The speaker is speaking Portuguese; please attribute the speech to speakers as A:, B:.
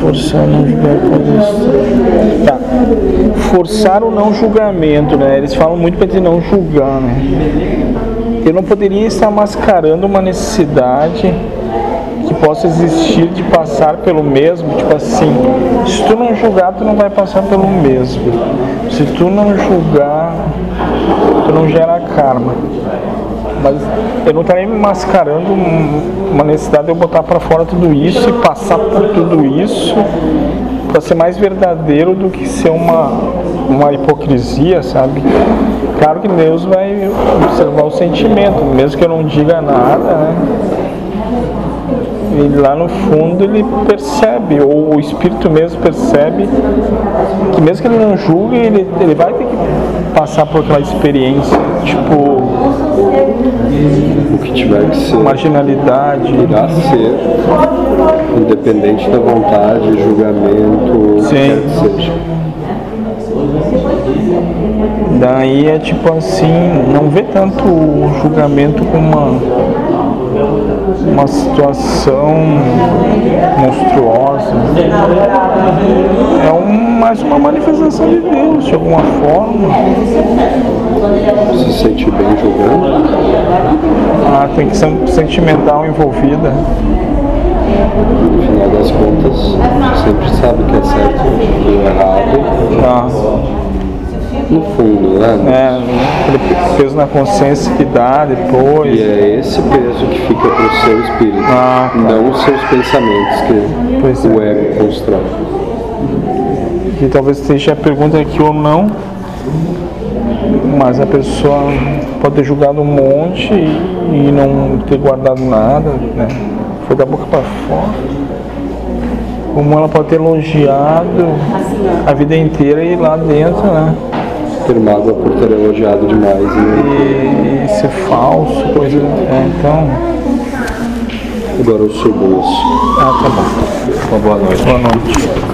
A: Forçar não julgar pode Tá. Forçar o não julgamento, né? Eles falam muito para dizer não julgar, né? Eu não poderia estar mascarando uma necessidade que possa existir de passar pelo mesmo, tipo assim, se tu não julgar, tu não vai passar pelo mesmo. Se tu não julgar, tu não gera karma. Mas eu não estaria me mascarando uma necessidade de eu botar para fora tudo isso e passar por tudo isso para ser mais verdadeiro do que ser uma, uma hipocrisia, sabe? Claro que Deus vai observar o sentimento, mesmo que eu não diga nada, né? ele lá no fundo ele percebe, ou o espírito mesmo percebe, que mesmo que ele não julgue, ele, ele vai ter que passar por aquela experiência, tipo.
B: O que tiver que ser.
A: Marginalidade.
B: Irá ser, independente da vontade, julgamento,
A: Sim.
B: que seja.
A: Daí é tipo assim, não vê tanto o julgamento como uma uma situação monstruosa. É um, mais uma manifestação de Deus, de alguma forma.
B: Se sente bem julgando,
A: Ah, tem que ser um sentimental envolvida.
B: no final das contas, sempre sabe que é certo ou errado.
A: Ah,
B: No fundo, né?
A: é, peso na consciência que dá depois.
B: E é esse peso que fica pro seu espírito,
A: Ah, tá.
B: não os seus pensamentos que
A: Pois é.
B: o ego constrói.
A: que talvez seja a pergunta aqui ou não, mas a pessoa pode ter julgado um monte e não ter guardado nada, né? Foi da boca para fora. Como ela pode ter elogiado a vida inteira e ir lá dentro, né?
B: Ter mágoa por ter elogiado demais. E
A: E, e ser falso, coisa. É, então.
B: agora o seu bolso.
A: Ah, tá bom.
B: Uma boa noite.
A: Boa noite.